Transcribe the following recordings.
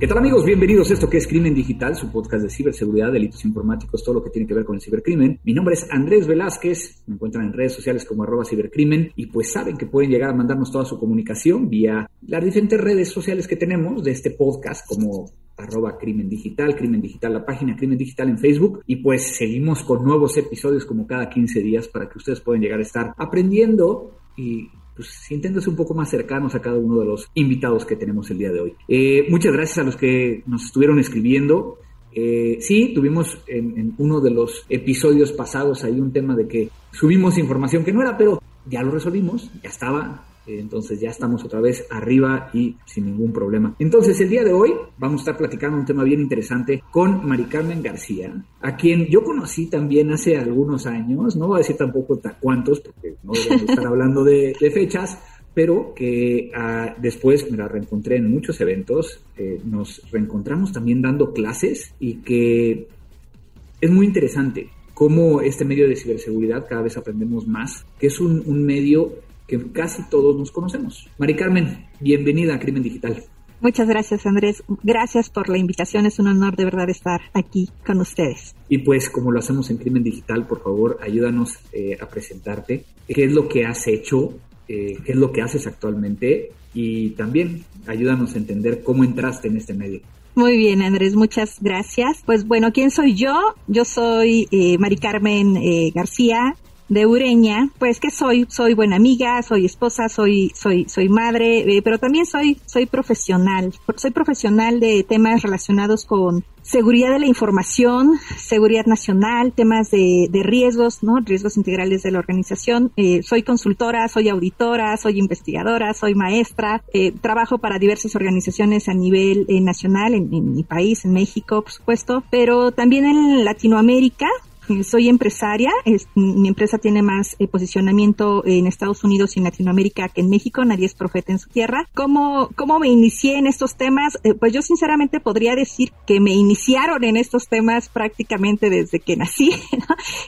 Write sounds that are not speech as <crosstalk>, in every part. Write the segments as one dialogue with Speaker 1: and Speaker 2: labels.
Speaker 1: ¿Qué tal amigos? Bienvenidos a esto que es Crimen Digital, su podcast de ciberseguridad, delitos informáticos, todo lo que tiene que ver con el cibercrimen. Mi nombre es Andrés Velázquez, me encuentran en redes sociales como arroba cibercrimen y pues saben que pueden llegar a mandarnos toda su comunicación vía las diferentes redes sociales que tenemos de este podcast como arroba crimen digital, crimen digital, la página crimen digital en Facebook y pues seguimos con nuevos episodios como cada 15 días para que ustedes puedan llegar a estar aprendiendo y pues un poco más cercanos a cada uno de los invitados que tenemos el día de hoy. Eh, muchas gracias a los que nos estuvieron escribiendo. Eh, sí, tuvimos en, en, uno de los episodios pasados ahí un tema de que subimos información que no era, pero ya lo resolvimos, ya estaba, entonces ya estamos otra vez arriba y sin ningún problema. Entonces el día de hoy vamos a estar platicando un tema bien interesante con Mari Carmen García, a quien yo conocí también hace algunos años, no voy a decir tampoco cuántos, porque no debemos estar hablando de, fechas, pero que uh, después me la reencontré en muchos eventos, eh, nos reencontramos también dando clases y que es muy interesante cómo este medio de ciberseguridad cada vez aprendemos más, que es un medio que casi todos nos conocemos. Mari Carmen, bienvenida a Crimen Digital.
Speaker 2: Muchas gracias, Andrés. Gracias por la invitación. Es un honor de verdad estar aquí con ustedes.
Speaker 1: Y pues, como lo hacemos en Crimen Digital, por favor, ayúdanos eh, a presentarte. ¿Qué es lo que has hecho? Eh, ¿Qué es lo que haces actualmente? Y también ayúdanos a entender cómo entraste en este medio.
Speaker 2: Muy bien, Andrés, muchas gracias. Pues bueno, ¿quién soy yo? Yo soy eh, Mari Carmen eh, García, de Ureña, pues que soy, soy buena amiga, soy esposa, soy, soy, soy madre, eh, pero también soy, soy profesional. Soy profesional de temas relacionados con seguridad de la información, seguridad nacional, temas de, de riesgos, ¿no? Riesgos integrales de la organización. Eh, soy consultora, soy auditora, soy investigadora, soy maestra, eh, trabajo para diversas organizaciones a nivel nacional, en, en mi país, en México, por supuesto, pero también en Latinoamérica, soy empresaria, es, mi empresa tiene más eh, posicionamiento en Estados Unidos y en Latinoamérica que en México, nadie es profeta en su tierra. ¿Cómo, cómo me inicié en estos temas? Eh, pues yo sinceramente podría decir que me iniciaron en estos temas prácticamente desde que nací. <laughs>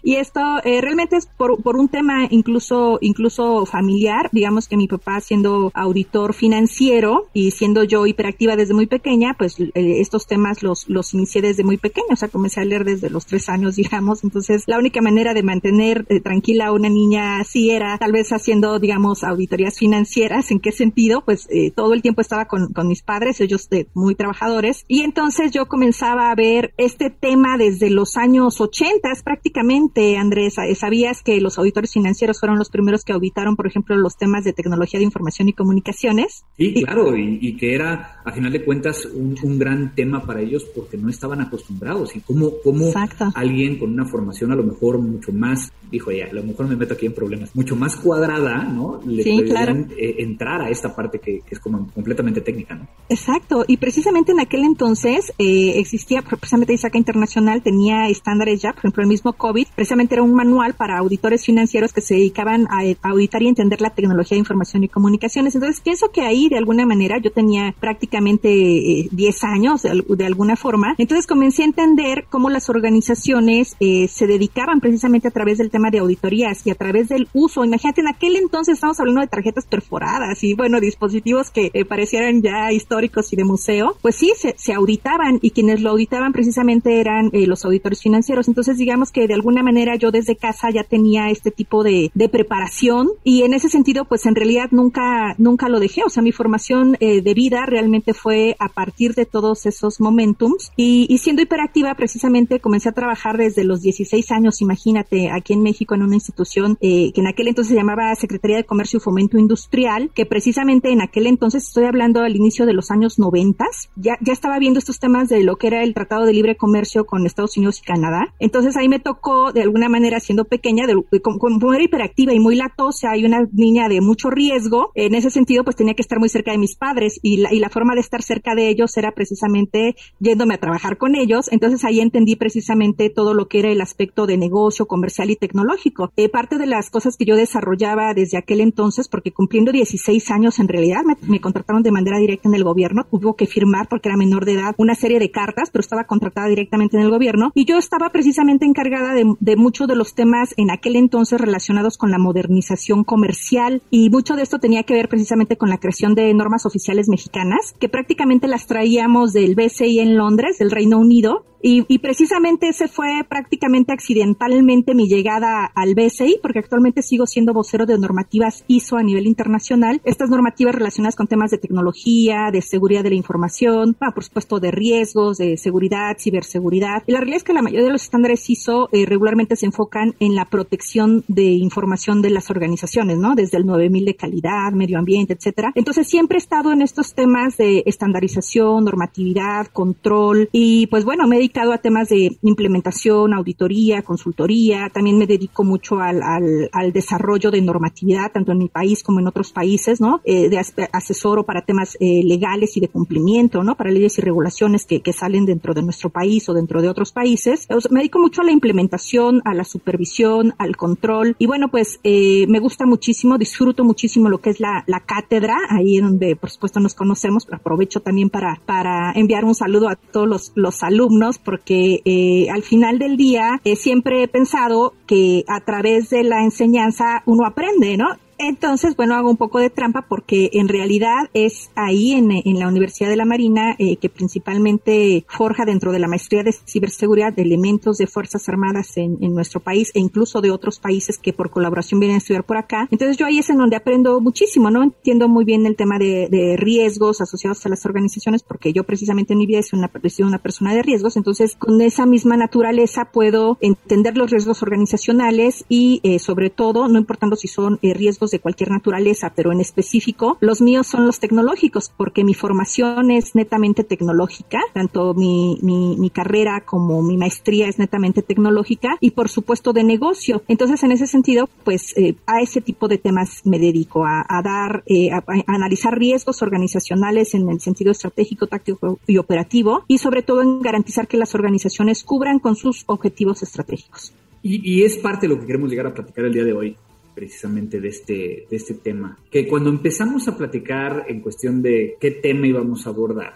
Speaker 2: Y esto eh, realmente es por, por un tema incluso, incluso familiar, digamos que mi papá siendo auditor financiero y siendo yo hiperactiva desde muy pequeña, pues estos temas los, los inicié desde muy pequeña, o sea, comencé a leer desde los tres años, <laughs> digamos, entonces, la única manera de mantener eh, tranquila a una niña así era tal vez haciendo, digamos, auditorías financieras. ¿En qué sentido? Pues eh, todo el tiempo estaba con, con mis padres, ellos eh, muy trabajadores. Y entonces yo comenzaba a ver este tema desde los años 80 prácticamente, Andrés. ¿Sabías que los auditores financieros fueron los primeros que auditaron, por ejemplo, los temas de tecnología de información y comunicaciones?
Speaker 1: Sí, claro, y, y que era, a final de cuentas, un, un, gran tema para ellos porque no estaban acostumbrados. Y cómo, cómo alguien con una formación a lo mejor mucho más, dijo ya, a lo mejor me meto aquí en problemas, mucho más cuadrada, ¿no? Le
Speaker 2: sí, claro.
Speaker 1: eh, entrar a esta parte que, que, es como completamente técnica, ¿no?
Speaker 2: Exacto, y precisamente en aquel entonces eh, existía, precisamente ISACA Internacional tenía estándares ya, por ejemplo, el mismo COVID, precisamente era un manual para auditores financieros que se dedicaban a, a auditar y entender la tecnología de información y comunicaciones. Entonces, pienso que ahí, de alguna manera, yo tenía prácticamente eh, 10 años, de, de, alguna forma, entonces comencé a entender cómo las organizaciones eh, se dedicaban precisamente a través del tema de auditorías y a través del uso. Imagínate, en aquel entonces estamos hablando de tarjetas perforadas y bueno, dispositivos que eh, parecieran ya históricos y de museo. Pues sí, se, se auditaban y quienes lo auditaban precisamente eran eh, los auditores financieros. Entonces, digamos que de alguna manera yo desde casa ya tenía este tipo de, de preparación y en ese sentido, pues en realidad nunca, nunca lo dejé. O sea, mi formación eh, de vida realmente fue a partir de todos esos momentums y, y siendo hiperactiva precisamente comencé a trabajar desde los 16 años, imagínate, aquí en México en una institución eh, que en aquel entonces se llamaba Secretaría de Comercio y Fomento Industrial, que precisamente en aquel entonces, estoy hablando al inicio de los años 90, ya, ya estaba viendo estos temas de lo que era el Tratado de Libre Comercio con Estados Unidos y Canadá. Entonces ahí me tocó, de alguna manera, siendo pequeña, de, como, como era hiperactiva y muy latosa y una niña de mucho riesgo, en ese sentido, pues tenía que estar muy cerca de mis padres y la, y la forma de estar cerca de ellos era precisamente yéndome a trabajar con ellos. Entonces ahí entendí precisamente todo lo que era el aspecto de negocio, comercial y tecnológico. Eh, parte de las cosas que yo desarrollaba desde aquel entonces, porque cumpliendo 16 años en realidad me, contrataron de manera directa en el gobierno, hubo que firmar porque era menor de edad una serie de cartas, pero estaba contratada directamente en el gobierno y yo estaba precisamente encargada de, de muchos de los temas en aquel entonces relacionados con la modernización comercial y mucho de esto tenía que ver precisamente con la creación de normas oficiales mexicanas que prácticamente las traíamos del BCI en Londres, del Reino Unido, y, y, precisamente ese fue prácticamente accidentalmente mi llegada al BSI, porque actualmente sigo siendo vocero de normativas ISO a nivel internacional. Estas normativas relacionadas con temas de tecnología, de seguridad de la información, ah, por supuesto de riesgos, de seguridad, ciberseguridad. Y la realidad es que la mayoría de los estándares ISO eh, regularmente se enfocan en la protección de información de las organizaciones, ¿no? Desde el 9000 de calidad, medio ambiente, etcétera. Entonces siempre he estado en estos temas de estandarización, normatividad, control y pues bueno, me a temas de implementación, auditoría, consultoría. También me dedico mucho al, al, al desarrollo de normatividad, tanto en mi país como en otros países, ¿no? Eh, de asesoro para temas eh, legales y de cumplimiento, ¿no? Para leyes y regulaciones que, que salen dentro de nuestro país o dentro de otros países. me dedico mucho a la implementación, a la supervisión, al control. Y bueno, pues eh, me gusta muchísimo, disfruto muchísimo lo que es la, la cátedra, ahí donde por supuesto nos conocemos, pero aprovecho también para, para enviar un saludo a todos los, los alumnos porque eh, al final del día eh, siempre he pensado que a través de la enseñanza uno aprende, ¿no? Entonces, bueno, hago un poco de trampa porque en realidad es ahí en, en la Universidad de la Marina eh, que principalmente forja dentro de la maestría de ciberseguridad de elementos de Fuerzas Armadas en, en, nuestro país e incluso de otros países que por colaboración vienen a estudiar por acá. Entonces yo ahí es en donde aprendo muchísimo, ¿no? Entiendo muy bien el tema de, riesgos asociados a las organizaciones porque yo precisamente en mi vida he sido una, una persona de riesgos. Entonces con esa misma naturaleza puedo entender los riesgos organizacionales y eh, sobre todo, no importando si son eh, riesgos de cualquier naturaleza, pero en específico los míos son los tecnológicos, porque mi formación es netamente tecnológica, tanto mi, mi, carrera como mi maestría es netamente tecnológica y por supuesto de negocio. Entonces, en ese sentido, pues eh, a ese tipo de temas me dedico, a, dar, eh, a, a, analizar riesgos organizacionales en el sentido estratégico, táctico y operativo y sobre todo en garantizar que las organizaciones cubran con sus objetivos estratégicos.
Speaker 1: Y, y, es parte de lo que queremos llegar a platicar el día de hoy precisamente de este, de este tema. Que cuando empezamos a platicar en cuestión de qué tema íbamos a abordar,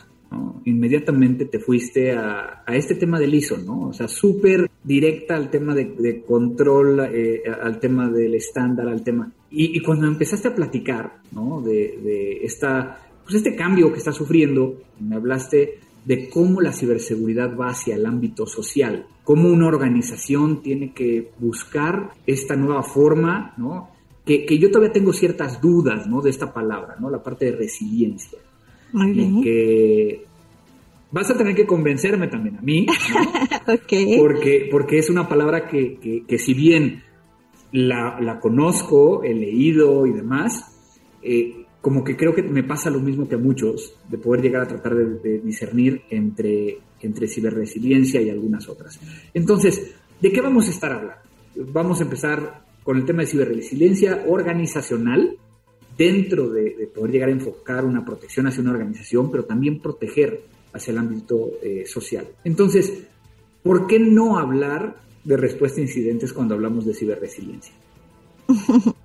Speaker 1: inmediatamente te fuiste a, a, este tema del ISO, ¿no? O sea, súper directa al tema de, de control, eh, al tema del estándar, al tema. Y, y, cuando empezaste a platicar, ¿no? De, de esta, pues este cambio que está sufriendo, me hablaste de cómo la ciberseguridad va hacia el ámbito social, cómo una organización tiene que buscar esta nueva forma, ¿no? Que, que yo todavía tengo ciertas dudas, ¿no? De esta palabra, ¿no? La parte de resiliencia.
Speaker 2: Muy bien.
Speaker 1: Que vas a tener que convencerme también a mí, ¿no? <laughs>
Speaker 2: okay.
Speaker 1: porque, porque es una palabra que, que, que si bien la, la, conozco, he leído y demás, eh, como que creo que me pasa lo mismo que a muchos, de poder llegar a tratar de, de discernir entre, entre ciberresiliencia y algunas otras. Entonces, ¿de qué vamos a estar hablando? Vamos a empezar con el tema de ciberresiliencia organizacional, dentro de, de poder llegar a enfocar una protección hacia una organización, pero también proteger hacia el ámbito eh, social. Entonces, ¿por qué no hablar de respuesta a incidentes cuando hablamos de ciberresiliencia? <laughs>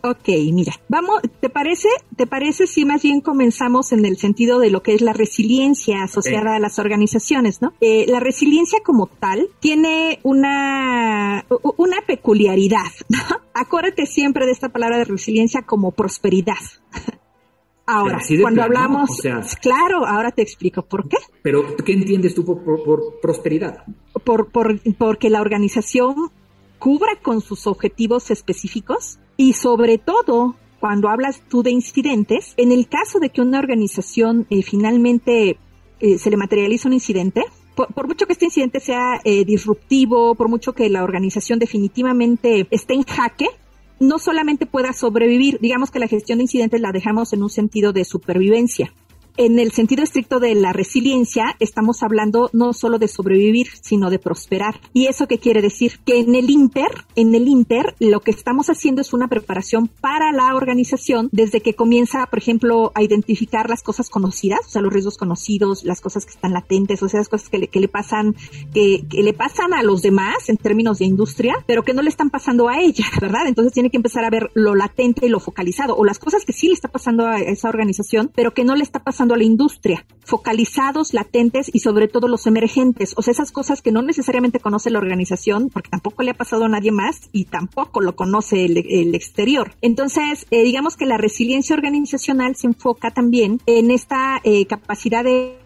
Speaker 2: ok, mira, vamos, ¿te parece? ¿Te parece si más bien comenzamos en el sentido de lo que es la resiliencia asociada a las organizaciones, ¿no? Eh, la resiliencia como tal tiene una, una peculiaridad, <laughs> ¿no? Acuérdate siempre de esta palabra de resiliencia como prosperidad. <laughs> Ahora, cuando hablamos, o sea, claro, ahora te explico por qué.
Speaker 1: Pero, ¿qué entiendes tú por, por, por prosperidad?
Speaker 2: Por, por, porque la organización cubra con sus objetivos específicos y sobre todo cuando hablas tú de incidentes, en el caso de que una organización eh, finalmente eh, se le materializa un incidente, por, mucho que este incidente sea eh, disruptivo, por mucho que la organización definitivamente esté en jaque, no solamente pueda sobrevivir, digamos que la gestión de incidentes la dejamos en un sentido de supervivencia. En el sentido estricto de la resiliencia, estamos hablando no solo de sobrevivir, sino de prosperar. ¿Y eso qué quiere decir? Que en el Inter, en el Inter, lo que estamos haciendo es una preparación para la organización desde que comienza, por ejemplo, a identificar las cosas conocidas, o sea, los riesgos conocidos, las cosas que están latentes, o sea, las cosas que le, pasan, que, que le pasan a los demás en términos de industria, pero que no le están pasando a ella, <laughs> ¿verdad? Entonces tiene que empezar a ver lo latente y lo focalizado, o las cosas que sí le está pasando a esa organización, pero que no le está pasando a la industria, focalizados, latentes y sobre todo los emergentes, o sea, esas cosas que no necesariamente conoce la organización, porque tampoco le ha pasado a nadie más y tampoco lo conoce el, exterior. Entonces, eh, digamos que la resiliencia organizacional se enfoca también en esta eh, capacidad de,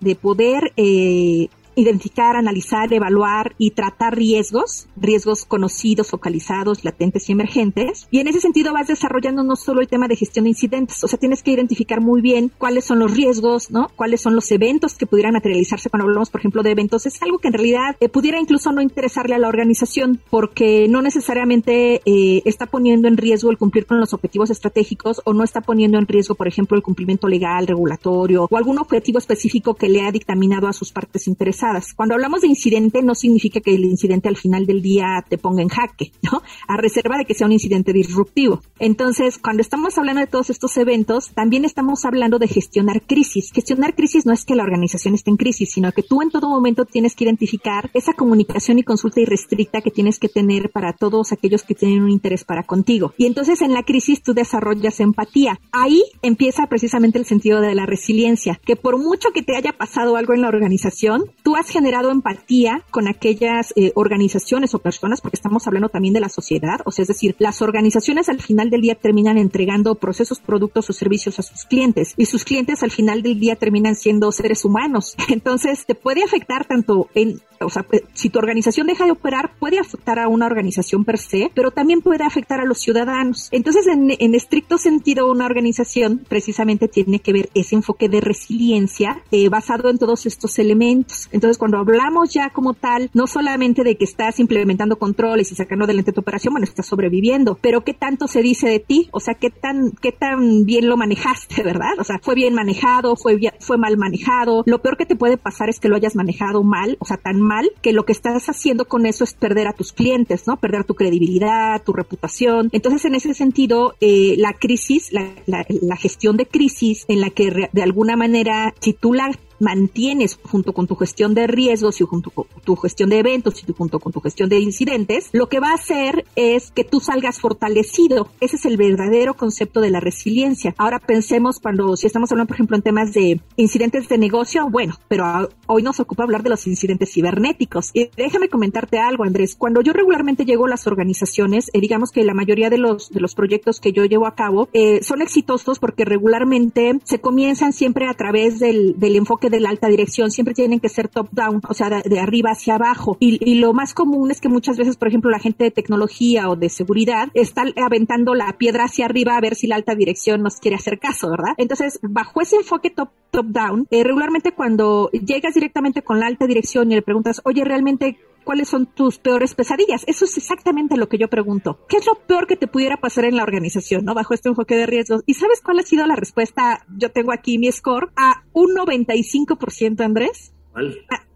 Speaker 2: de poder eh, identificar, analizar, evaluar y tratar riesgos, riesgos conocidos, focalizados, latentes y emergentes. Y en ese sentido vas desarrollando no solo el tema de gestión de incidentes, o sea, tienes que identificar muy bien cuáles son los riesgos, ¿no? Cuáles son los eventos que pudieran materializarse cuando hablamos, por ejemplo, de eventos. Es algo que en realidad eh, pudiera incluso no interesarle a la organización porque no necesariamente eh, está poniendo en riesgo el cumplir con los objetivos estratégicos o no está poniendo en riesgo, por ejemplo, el cumplimiento legal, regulatorio o algún objetivo específico que le ha dictaminado a sus partes interesadas cuando hablamos de incidente no significa que el incidente al final del día te ponga en jaque, ¿no? A reserva de que sea un incidente disruptivo. Entonces, cuando estamos hablando de todos estos eventos, también estamos hablando de gestionar crisis. Gestionar crisis no es que la organización esté en crisis, sino que tú en todo momento tienes que identificar esa comunicación y consulta irrestricta que tienes que tener para todos aquellos que tienen un interés para contigo. Y entonces en la crisis tú desarrollas empatía. Ahí empieza precisamente el sentido de la resiliencia, que por mucho que te haya pasado algo en la organización, tú has generado empatía con aquellas eh, organizaciones o personas, porque estamos hablando también de la sociedad, o sea, es decir, las organizaciones al final del día terminan entregando procesos, productos o servicios a sus clientes y sus clientes al final del día terminan siendo seres humanos. <laughs> Entonces, te puede afectar tanto en o sea, eh, si tu organización deja de operar, puede afectar a una organización per se, pero también puede afectar a los ciudadanos. Entonces, en, en, estricto sentido, una organización precisamente tiene que ver ese enfoque de resiliencia eh, basado en todos estos elementos. Entonces, entonces, cuando hablamos ya como tal, no solamente de que estás implementando controles y sacando adelante tu operación, bueno, estás sobreviviendo, pero qué tanto se dice de ti, o sea, qué tan, qué tan bien lo manejaste, <laughs> ¿verdad? O sea, fue bien manejado, fue, fue mal manejado. Lo peor que te puede pasar es que lo hayas manejado mal, o sea, tan mal que lo que estás haciendo con eso es perder a tus clientes, ¿no? Perder tu credibilidad, tu reputación. Entonces, en ese sentido, eh, la crisis, la, la, gestión de crisis en la que de alguna manera, si tú la mantienes junto con tu gestión de riesgos y junto con tu gestión de eventos y junto con tu gestión de incidentes, lo que va a hacer es que tú salgas fortalecido. Ese es el verdadero concepto de la resiliencia. Ahora pensemos cuando, si estamos hablando, por ejemplo, en temas de incidentes de negocio, bueno, pero hoy nos ocupa hablar de los incidentes cibernéticos. Y déjame comentarte algo, Andrés. Cuando yo regularmente llego a las organizaciones, eh, digamos que la mayoría de los, de los proyectos que yo llevo a cabo eh, son exitosos porque regularmente se comienzan siempre a través del, del enfoque de la alta dirección siempre tienen que ser top-down, o sea, de, arriba hacia abajo. Y, lo más común es que muchas veces, por ejemplo, la gente de tecnología o de seguridad está aventando la piedra hacia arriba a ver si la alta dirección nos quiere hacer caso, ¿verdad? Entonces, bajo ese enfoque top, top-down, eh, regularmente cuando llegas directamente con la alta dirección y le preguntas, oye, realmente cuáles son tus peores pesadillas. Eso es exactamente lo que yo pregunto. ¿Qué es lo peor que te pudiera pasar en la organización, no? Bajo este enfoque de riesgos. ¿Y sabes cuál ha sido la respuesta? Yo tengo aquí mi score a un 95%, Andrés.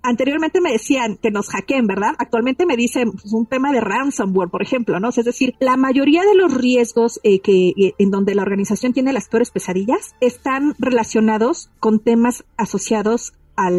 Speaker 2: anteriormente me decían que nos hackeen, ¿verdad? Actualmente me dicen pues, un tema de ransomware, por ejemplo, ¿no? es decir, la mayoría de los riesgos eh, que eh, en donde la organización tiene las peores pesadillas están relacionados con temas asociados a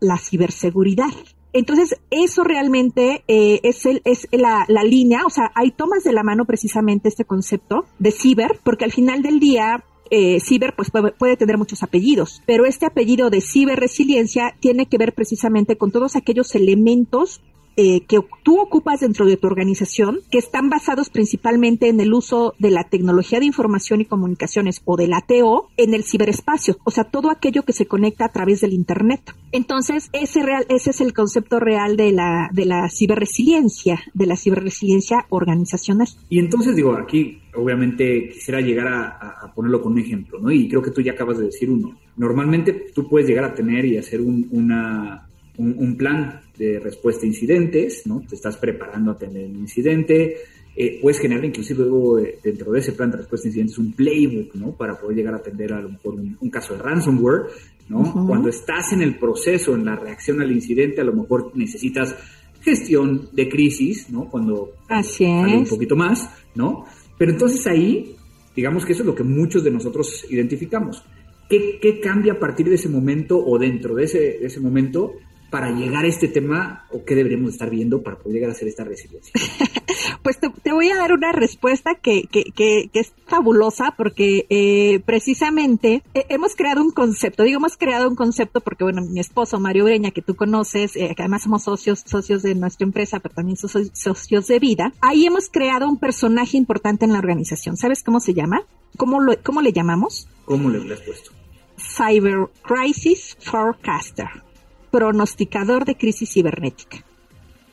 Speaker 2: la ciberseguridad. Entonces, eso realmente eh, es, el, es la, la, línea, o sea, hay tomas de la mano precisamente este concepto de ciber, porque al final del día, eh, ciber pues puede, puede, tener muchos apellidos, pero este apellido de ciberresiliencia tiene que ver precisamente con todos aquellos elementos eh, que tú ocupas dentro de tu organización, que están basados principalmente en el uso de la tecnología de información y comunicaciones o del ATO en el ciberespacio, o sea, todo aquello que se conecta a través del Internet. Entonces, ese, real, ese es el concepto real de la, de la ciberresiliencia, de la ciberresiliencia organizacional.
Speaker 1: Y entonces, digo, aquí obviamente quisiera llegar a, ponerlo con un ejemplo, ¿no? Y creo que tú ya acabas de decir uno. Normalmente tú puedes llegar a tener y hacer un, una, un, plan de respuesta a incidentes, ¿no? Te estás preparando a tener un incidente eh, puedes generar inclusive luego eh, dentro de ese plan de respuesta a incidentes un playbook, ¿no? Para poder llegar a atender a lo mejor un, caso de ransomware, ¿no? Cuando estás en el proceso, en la reacción al incidente, a lo mejor necesitas gestión de crisis, ¿no? Cuando,
Speaker 2: Así
Speaker 1: un poquito más, ¿no? Pero entonces ahí, digamos que eso es lo que muchos de nosotros identificamos. ¿Qué, qué cambia a partir de ese momento o dentro de ese, de ese momento para llegar a este tema o qué deberíamos estar viendo para poder llegar a hacer esta resiliencia? <laughs>
Speaker 2: pues te, voy a dar una respuesta que, que, que, es fabulosa porque eh, precisamente eh, hemos creado un concepto, digo hemos creado un concepto porque bueno, mi esposo Mario Breña, que tú conoces, eh, que además somos socios, socios de nuestra empresa, pero también somos socios de vida, ahí hemos creado un personaje importante en la organización. ¿Sabes cómo se llama? ¿Cómo, lo, cómo le llamamos?
Speaker 1: ¿Cómo le has puesto?
Speaker 2: Cyber Crisis Forecaster pronosticador de crisis cibernética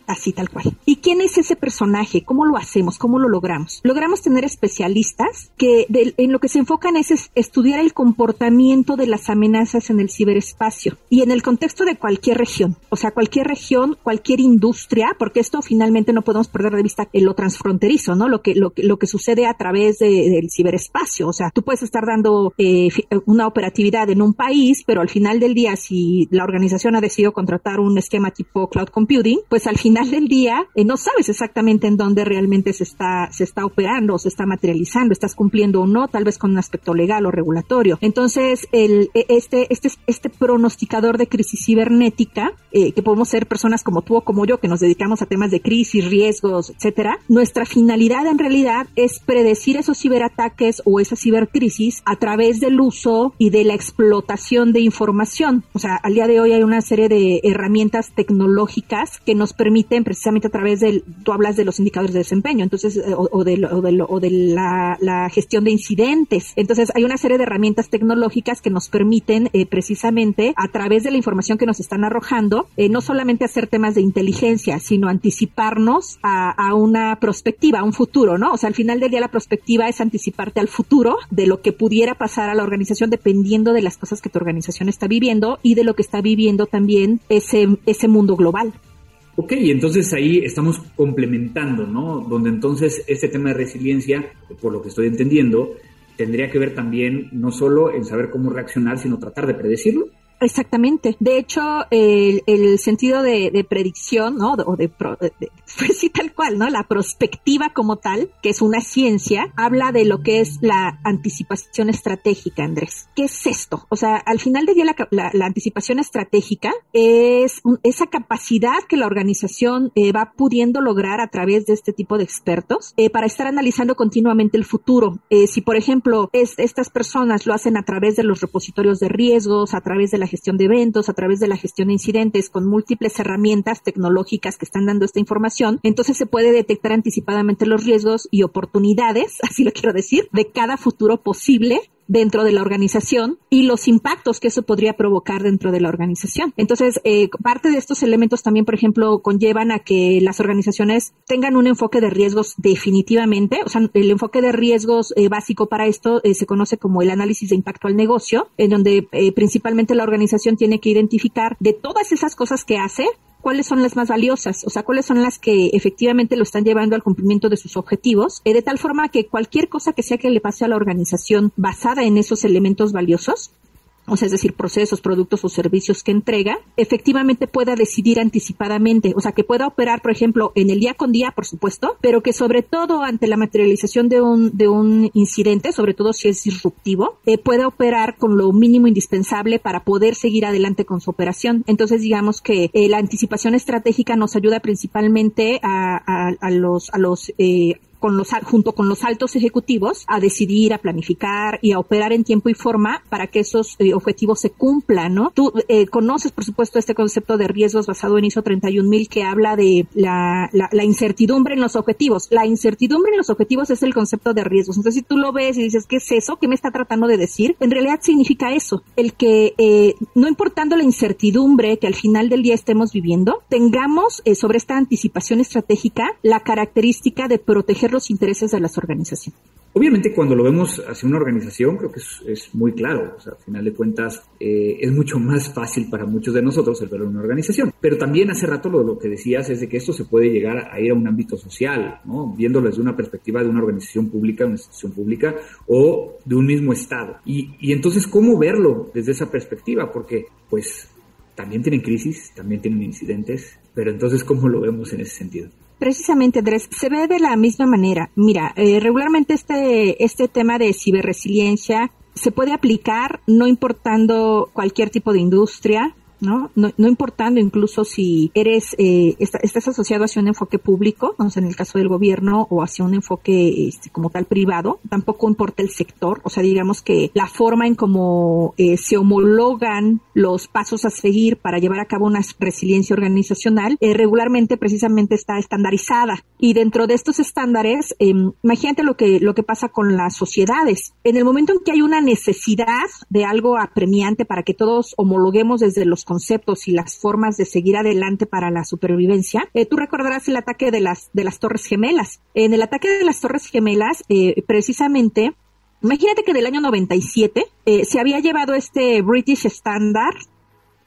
Speaker 2: así tal cual. ¿Y quién es ese personaje? ¿Cómo lo hacemos? ¿Cómo lo logramos? Logramos tener especialistas que en lo que se enfocan es, estudiar el comportamiento de las amenazas en el ciberespacio y en el contexto de cualquier región, o sea, cualquier región, cualquier industria, porque esto finalmente no podemos perder de vista lo transfronterizo, ¿no? Lo que, lo, lo que sucede a través del ciberespacio, o sea, tú puedes estar dando eh, una operatividad en un país, pero al final del día, si la organización ha decidido contratar un esquema tipo cloud computing, pues al final del día eh, no sabes exactamente en dónde realmente se está, se está operando o se está materializando, estás cumpliendo o no, tal vez con un aspecto legal o regulatorio. Entonces, el, e, este, este, este pronosticador de crisis cibernética, eh, que podemos ser personas como tú o como yo, que nos dedicamos a temas de crisis, riesgos, etcétera, nuestra finalidad en realidad es predecir esos ciberataques o esa cibercrisis a través del uso y de la explotación de información. O sea, al día de hoy hay una serie de herramientas tecnológicas que nos permiten precisamente a través del, tú hablas de los indicadores de desempeño, entonces, eh, o, de, o de, la, gestión de incidentes. Entonces, hay una serie de herramientas tecnológicas que nos permiten eh, precisamente a través de la información que nos están arrojando, eh, no solamente hacer temas de inteligencia, sino anticiparnos a, a una perspectiva, a un futuro, ¿no? O sea, al final del día la perspectiva es anticiparte al futuro de lo que pudiera pasar a la organización dependiendo de las cosas que tu organización está viviendo y de lo que está viviendo también ese, ese mundo global.
Speaker 1: Ok, entonces ahí estamos complementando, ¿no? Donde entonces este tema de resiliencia, por lo que estoy entendiendo, tendría que ver también no solo en saber cómo reaccionar, sino tratar de predecirlo.
Speaker 2: Exactamente. De hecho, el, sentido de, predicción, ¿no? O de, de, pues sí, tal cual, ¿no? La prospectiva como tal, que es una ciencia, habla de lo que es la anticipación estratégica, Andrés. ¿Qué es esto? O sea, al final del día la, la, anticipación estratégica es esa capacidad que la organización eh, va pudiendo lograr a través de este tipo de expertos eh, para estar analizando continuamente el futuro. Eh, si, por ejemplo, es, estas personas lo hacen a través de los repositorios de riesgos, a través de la gestión de eventos, a través de la gestión de incidentes, con múltiples herramientas tecnológicas que están dando esta información, entonces se puede detectar anticipadamente los riesgos y oportunidades, <laughs> así lo quiero decir, de cada futuro posible dentro de la organización y los impactos que eso podría provocar dentro de la organización. Entonces, eh, parte de estos elementos también, por ejemplo, conllevan a que las organizaciones tengan un enfoque de riesgos definitivamente. O sea, el enfoque de riesgos eh, básico para esto eh, se conoce como el análisis de impacto al negocio, en donde principalmente la organización tiene que identificar de todas esas cosas que hace, cuáles son las más valiosas, o sea, cuáles son las que efectivamente lo están llevando al cumplimiento de sus objetivos, eh, de tal forma que cualquier cosa que sea que le pase a la organización basada en esos elementos valiosos, o sea, es decir, procesos, productos o servicios que entrega, efectivamente pueda decidir anticipadamente, o sea, que pueda operar, por ejemplo, en el día con día, por supuesto, pero que sobre todo ante la materialización de un, de un incidente, sobre todo si es disruptivo, eh, pueda operar con lo mínimo indispensable para poder seguir adelante con su operación. Entonces, digamos que eh, la anticipación estratégica nos ayuda principalmente a, a, los, a los eh, con los, junto con los altos ejecutivos a decidir, a planificar y a operar en tiempo y forma para que esos eh, objetivos se cumplan, ¿no? Tú eh, conoces, por supuesto, este concepto de riesgos basado en ISO 31000 que habla de la, incertidumbre en los objetivos. La incertidumbre en los objetivos es el concepto de riesgos. Entonces, si tú lo ves y dices, ¿qué es eso? ¿Qué me está tratando de decir? En realidad significa eso, el que eh, no importando la incertidumbre que al final del día estemos viviendo, tengamos sobre esta anticipación estratégica la característica de proteger los intereses de las organizaciones.
Speaker 1: Obviamente cuando lo vemos hacia una organización creo que es, muy claro, o sea, al final de cuentas eh, es mucho más fácil para muchos de nosotros el ver una organización, pero también hace rato lo, lo, que decías es de que esto se puede llegar a ir a un ámbito social, ¿no? viéndolo desde una perspectiva de una organización pública, una institución pública o de un mismo Estado. Y, y entonces, ¿cómo verlo desde esa perspectiva? Porque pues también tienen crisis, también tienen incidentes, pero entonces, ¿cómo lo vemos en ese sentido?
Speaker 2: Precisamente, Andrés, se ve de la misma manera. Mira, eh, regularmente este, este tema de ciberresiliencia se puede aplicar no importando cualquier tipo de industria, ¿no? No, no importando incluso si eres, eh, estás asociado hacia un enfoque público, vamos en el caso del gobierno, o hacia un enfoque este, como tal privado, tampoco importa el sector, o sea, digamos que la forma en cómo eh, se homologan los pasos a seguir para llevar a cabo una resiliencia organizacional, eh, regularmente precisamente está estandarizada. Y dentro de estos estándares, em, imagínate lo que, lo que pasa con las sociedades. En el momento en que hay una necesidad de algo apremiante para que todos homologuemos desde los conceptos y las formas de seguir adelante para la supervivencia. Eh, tú recordarás el ataque de las, de las Torres Gemelas. En el ataque de las Torres Gemelas, eh, precisamente, imagínate que del año 97 eh, se había llevado este British Standard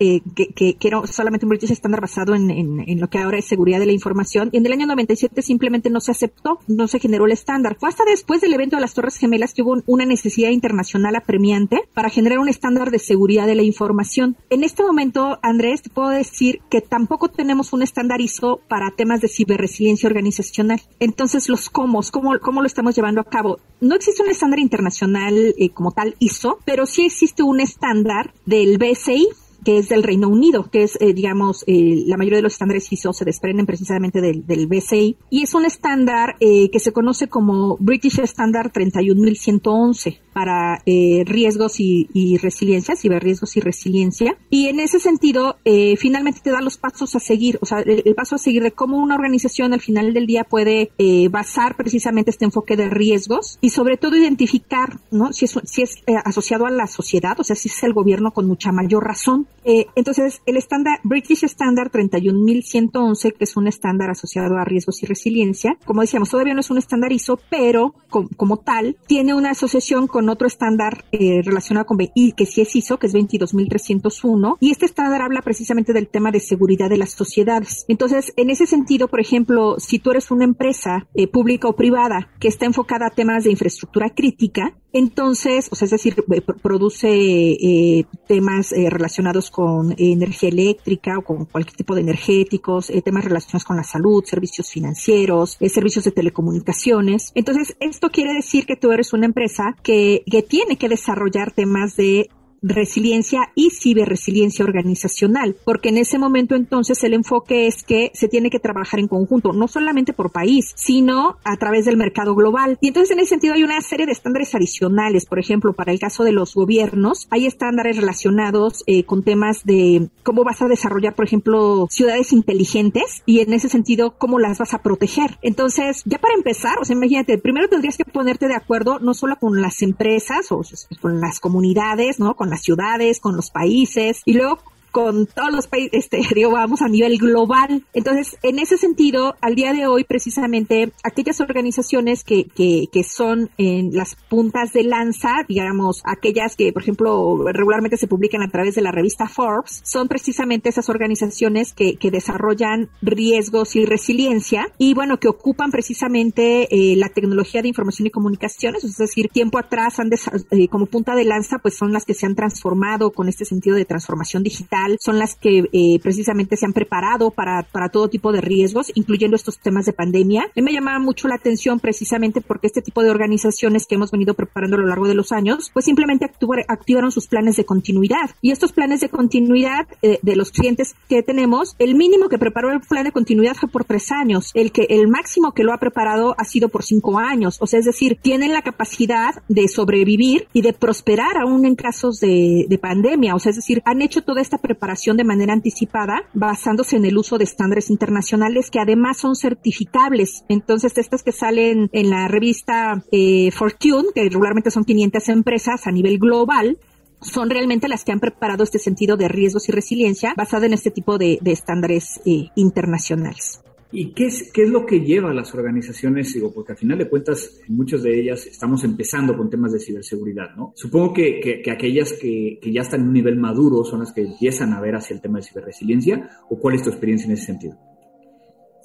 Speaker 2: eh, que, que, era solamente un British Standard basado en, en, lo que ahora es seguridad de la información. Y en el año 97 simplemente no se aceptó, no se generó el estándar. Fue hasta después del evento de las Torres Gemelas que hubo una necesidad internacional apremiante para generar un estándar de seguridad de la información. En este momento, Andrés, te puedo decir que tampoco tenemos un estándar ISO para temas de ciberresiliencia organizacional. Entonces, los cómo, cómo, cómo lo estamos llevando a cabo. No existe un estándar internacional eh, como tal ISO, pero sí existe un estándar del BSI, que es del Reino Unido, que es, eh, digamos, eh, la mayoría de los estándares ISO se desprenden precisamente del, del BCI, y es un estándar eh, que se conoce como British Standard 31111 para riesgos y, y, resiliencia, ciberriesgos y resiliencia. Y en ese sentido, finalmente te da los pasos a seguir, o sea, el, paso a seguir de cómo una organización al final del día puede basar precisamente este enfoque de riesgos y sobre todo identificar, ¿no? Si es, si es asociado a la sociedad, o sea, si es el gobierno con mucha mayor razón eh, entonces, el estándar British Standard 31111, que es un estándar asociado a riesgos y resiliencia, como decíamos, todavía no es un estándar ISO, pero como tal, tiene una asociación con otro estándar eh, relacionado con BI, que sí es ISO, que es 22301, y este estándar habla precisamente del tema de seguridad de las sociedades. Entonces, en ese sentido, por ejemplo, si tú eres una empresa eh, pública o privada que está enfocada a temas de infraestructura crítica, entonces, o sea, es decir, eh, produce eh, temas eh, relacionados con energía eléctrica o con cualquier tipo de energéticos, temas relacionados con la salud, servicios financieros, servicios de telecomunicaciones. Entonces, esto quiere decir que tú eres una empresa que, que tiene que desarrollar temas de resiliencia y ciberresiliencia organizacional, porque en ese momento entonces el enfoque es que se tiene que trabajar en conjunto, no solamente por país, sino a través del mercado global. Y entonces en ese sentido hay una serie de estándares adicionales, por ejemplo, para el caso de los gobiernos, hay estándares relacionados eh, con temas de cómo vas a desarrollar, por ejemplo, ciudades inteligentes y en ese sentido cómo las vas a proteger. Entonces, ya para empezar, o sea, imagínate, primero tendrías que ponerte de acuerdo no solo con las empresas o con las comunidades, ¿no? Con las ciudades, con los países y luego con todos los países, este, <laughs> digo, vamos a nivel global. Entonces, en ese sentido, al día de hoy, precisamente, aquellas organizaciones que, que, que son en las puntas de lanza, digamos, aquellas que, por ejemplo, regularmente se publican a través de la revista Forbes, son precisamente esas organizaciones que, que desarrollan riesgos y resiliencia y, bueno, que ocupan precisamente eh, la tecnología de información y comunicaciones, es decir, tiempo atrás han eh, como punta de lanza, pues son las que se han transformado con este sentido de transformación digital son las que eh, precisamente se han preparado para, para todo tipo de riesgos, incluyendo estos temas de pandemia. A mí me llamaba mucho la atención precisamente porque este tipo de organizaciones que hemos venido preparando a lo largo de los años, pues simplemente activaron sus planes de continuidad. Y estos planes de continuidad eh, de los clientes que tenemos, el mínimo que preparó el plan de continuidad fue por tres años. El que el máximo que lo ha preparado ha sido por cinco años. O sea, es decir, tienen la capacidad de sobrevivir y de prosperar aún en casos de, de pandemia. O sea, es decir, han hecho toda esta preparación de manera anticipada basándose en el uso de estándares internacionales que además son certificables. Entonces, estas que salen en la revista eh, Fortune, que regularmente son 500 empresas a nivel global, son realmente las que han preparado este sentido de riesgos y resiliencia basado en este tipo de, estándares eh, internacionales.
Speaker 1: ¿Y qué es, qué es lo que lleva a las organizaciones? Digo, porque al final de cuentas, muchas de ellas estamos empezando con temas de ciberseguridad, ¿no? Supongo que, que, aquellas que, que, ya están en un nivel maduro son las que empiezan a ver hacia el tema de ciberresiliencia, ¿o cuál es tu experiencia en ese sentido?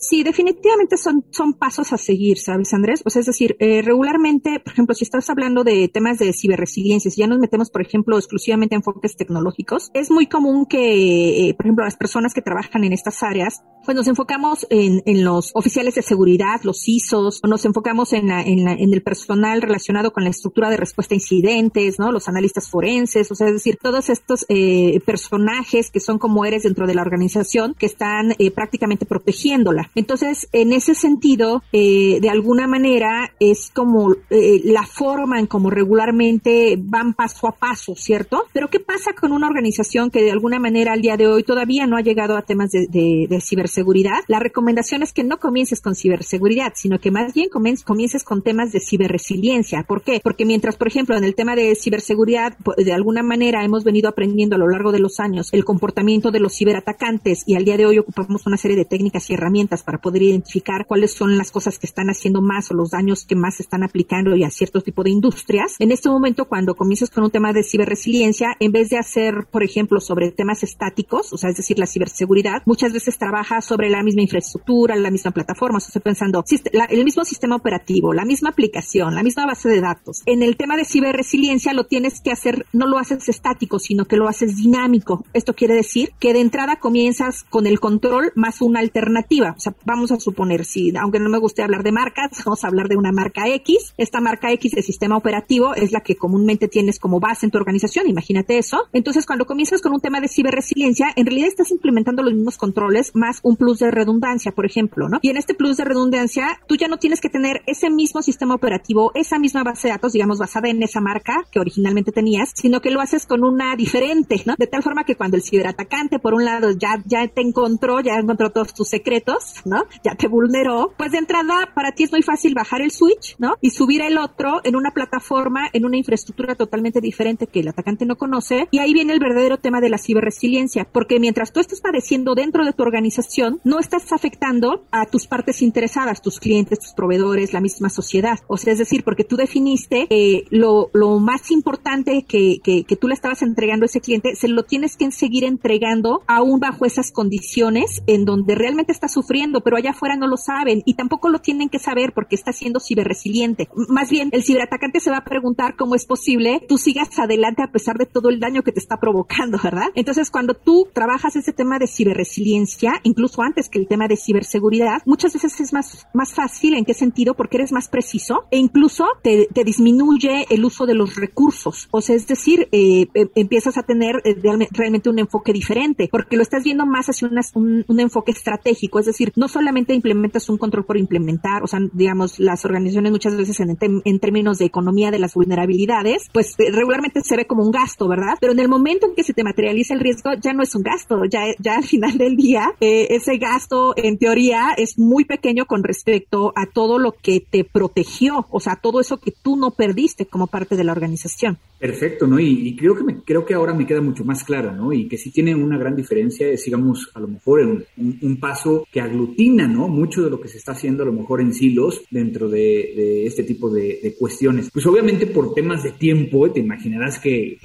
Speaker 2: Sí, definitivamente son, son pasos a seguir, ¿sabes, Andrés? O sea, es decir, eh, regularmente, por ejemplo, si estás hablando de temas de ciberresiliencia, si ya nos metemos, por ejemplo, exclusivamente en enfoques tecnológicos, es muy común que, eh, por ejemplo, las personas que trabajan en estas áreas, pues nos enfocamos en, en los oficiales de seguridad, los ISOs, o nos enfocamos en, la, en, la, en el personal relacionado con la estructura de respuesta a incidentes, ¿no? Los analistas forenses, o sea, es decir, todos estos eh, personajes que son como eres dentro de la organización, que están eh, prácticamente protegiéndola. Entonces, en ese sentido, eh, de alguna manera es como eh, la forma en como regularmente van paso a paso, ¿cierto? Pero ¿qué pasa con una organización que de alguna manera al día de hoy todavía no ha llegado a temas de, de, ciberseguridad? La recomendación es que no comiences con ciberseguridad, sino que más bien comiences con temas de ciberresiliencia. ¿Por qué? Porque mientras, por ejemplo, en el tema de ciberseguridad, de alguna manera hemos venido aprendiendo a lo largo de los años el comportamiento de los ciberatacantes y al día de hoy ocupamos una serie de técnicas y herramientas para poder identificar cuáles son las cosas que están haciendo más o los daños que más están aplicando y a cierto tipo de industrias. En este momento, cuando comienzas con un tema de ciberresiliencia, en vez de hacer, por ejemplo, sobre temas estáticos, o sea, es decir, la ciberseguridad, muchas veces trabaja sobre la misma infraestructura, la misma plataforma, o sea, estoy pensando, el mismo sistema operativo, la misma aplicación, la misma base de datos. En el tema de ciberresiliencia lo tienes que hacer, no lo haces estático, sino que lo haces dinámico. Esto quiere decir que de entrada comienzas con el control más una alternativa vamos a suponer, si, aunque no me guste hablar de marcas, <laughs> vamos a hablar de una marca X. Esta marca X de sistema operativo es la que comúnmente tienes como base en tu organización, imagínate eso. Entonces, cuando comienzas con un tema de ciberresiliencia, en realidad estás implementando los mismos controles más un plus de redundancia, por ejemplo, ¿no? Y en este plus de redundancia, tú ya no tienes que tener ese mismo sistema operativo, esa misma base de datos, digamos, basada en esa marca que originalmente tenías, sino que lo haces con una diferente, ¿no? De tal forma que cuando el ciberatacante, por un lado, ya, ya te encontró, ya encontró todos tus secretos, ¿no? Ya te vulneró, pues de entrada para ti es muy fácil bajar el switch, ¿no? Y subir el otro en una plataforma, en una infraestructura totalmente diferente que el atacante no conoce. Y ahí viene el verdadero tema de la ciberresiliencia, porque mientras tú estás padeciendo dentro de tu organización, no estás afectando a tus partes interesadas, tus clientes, tus proveedores, la misma sociedad. O sea, es decir, porque tú definiste eh, lo, lo más importante que, que, tú le estabas entregando a ese cliente, se lo tienes que seguir entregando aún bajo esas condiciones en donde realmente está sufriendo pero allá afuera no lo saben y tampoco lo tienen que saber porque está siendo ciberresiliente. Más bien, el ciberatacante se va a preguntar cómo es posible tú sigas adelante a pesar de todo el daño que te está provocando, ¿verdad? Entonces, cuando tú trabajas ese tema de ciberresiliencia, incluso antes que el tema de ciberseguridad, muchas veces es más, más fácil. ¿En qué sentido? Porque eres más preciso e incluso te, disminuye el uso de los recursos. O sea, es decir, eh, em, empiezas a tener eh, realmente un enfoque diferente porque lo estás viendo más hacia un, un enfoque estratégico. Es decir, no solamente implementas un control por implementar, o sea, digamos, las organizaciones muchas veces en, en términos de economía de las vulnerabilidades, pues eh, regularmente se ve como un gasto, ¿verdad? Pero en el momento en que se te materializa el riesgo, ya no es un gasto, ya, ya al <laughs> final del día, eh, ese gasto en teoría es muy pequeño con respecto a todo lo que te protegió, o sea, todo eso que tú no perdiste como parte de la organización.
Speaker 1: Perfecto, ¿no? Y, creo que me, creo que ahora me queda mucho más claro, ¿no? Y que sí tiene una gran diferencia, es, digamos, a lo mejor un, un paso que aglutina ¿no? Mucho de lo que se está haciendo a lo mejor en silos dentro de, este tipo de, cuestiones. Pues obviamente por temas de tiempo, te imaginarás que,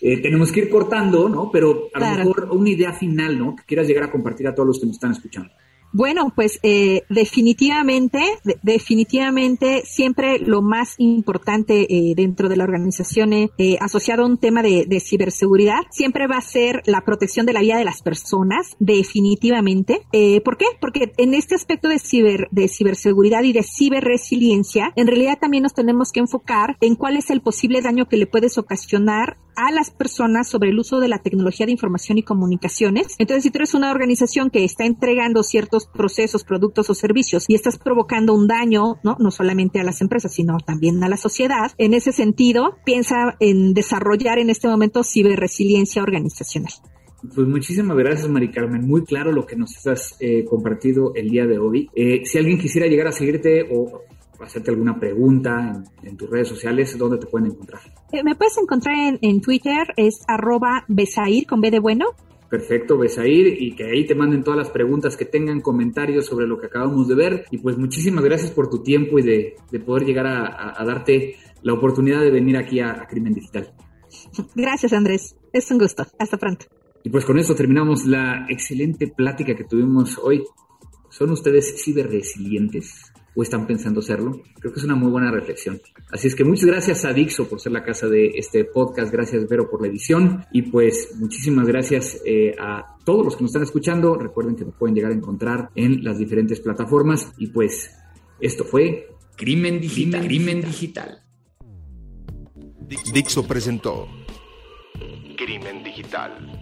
Speaker 1: eh, tenemos que ir cortando, ¿no? Pero a lo mejor una idea final, ¿no? Que quieras llegar a compartir a todos los que nos están escuchando.
Speaker 2: Bueno, pues eh, definitivamente, definitivamente siempre lo más importante eh, dentro de la organización eh, asociado a un tema de, ciberseguridad siempre va a ser la protección de la vida de las personas, definitivamente. ¿Por qué? Porque en este aspecto de ciber de ciberseguridad y de ciberresiliencia, en realidad también nos tenemos que enfocar en cuál es el posible daño que le puedes ocasionar a las personas sobre el uso de la tecnología de información y comunicaciones. Entonces, si tú eres una organización que está entregando ciertos procesos, productos o servicios y estás provocando un daño, ¿no? No solamente a las empresas, sino también a la sociedad, en ese sentido, piensa en desarrollar en este momento ciberresiliencia organizacional.
Speaker 1: Pues muchísimas gracias, Mari Carmen. Muy claro lo que nos has eh, compartido el día de hoy. Eh, si alguien quisiera llegar a seguirte o hacerte alguna pregunta en, tus redes sociales, ¿dónde te pueden encontrar?
Speaker 2: Eh, me puedes encontrar en, Twitter, es arroba besair con B de bueno,
Speaker 1: Perfecto, Besair, y que ahí te manden todas las preguntas que tengan, comentarios sobre lo que acabamos de ver. Y pues muchísimas gracias por tu tiempo y de, poder llegar a, darte la oportunidad de venir aquí a, Crimen Digital.
Speaker 2: Gracias, Andrés. Es un gusto. Hasta pronto.
Speaker 1: Y pues con esto terminamos la excelente plática que tuvimos hoy. ¿Son ustedes ciberresilientes? O están pensando serlo? Creo que es una muy buena reflexión. Así es que muchas gracias a Dixo por ser la casa de este podcast, gracias Vero por la edición y pues muchísimas gracias eh, a todos los que nos están escuchando. Recuerden que nos pueden llegar a encontrar en las diferentes plataformas y pues esto fue Crimen Digital. Crimen Digital.
Speaker 3: Dixo presentó Crimen Digital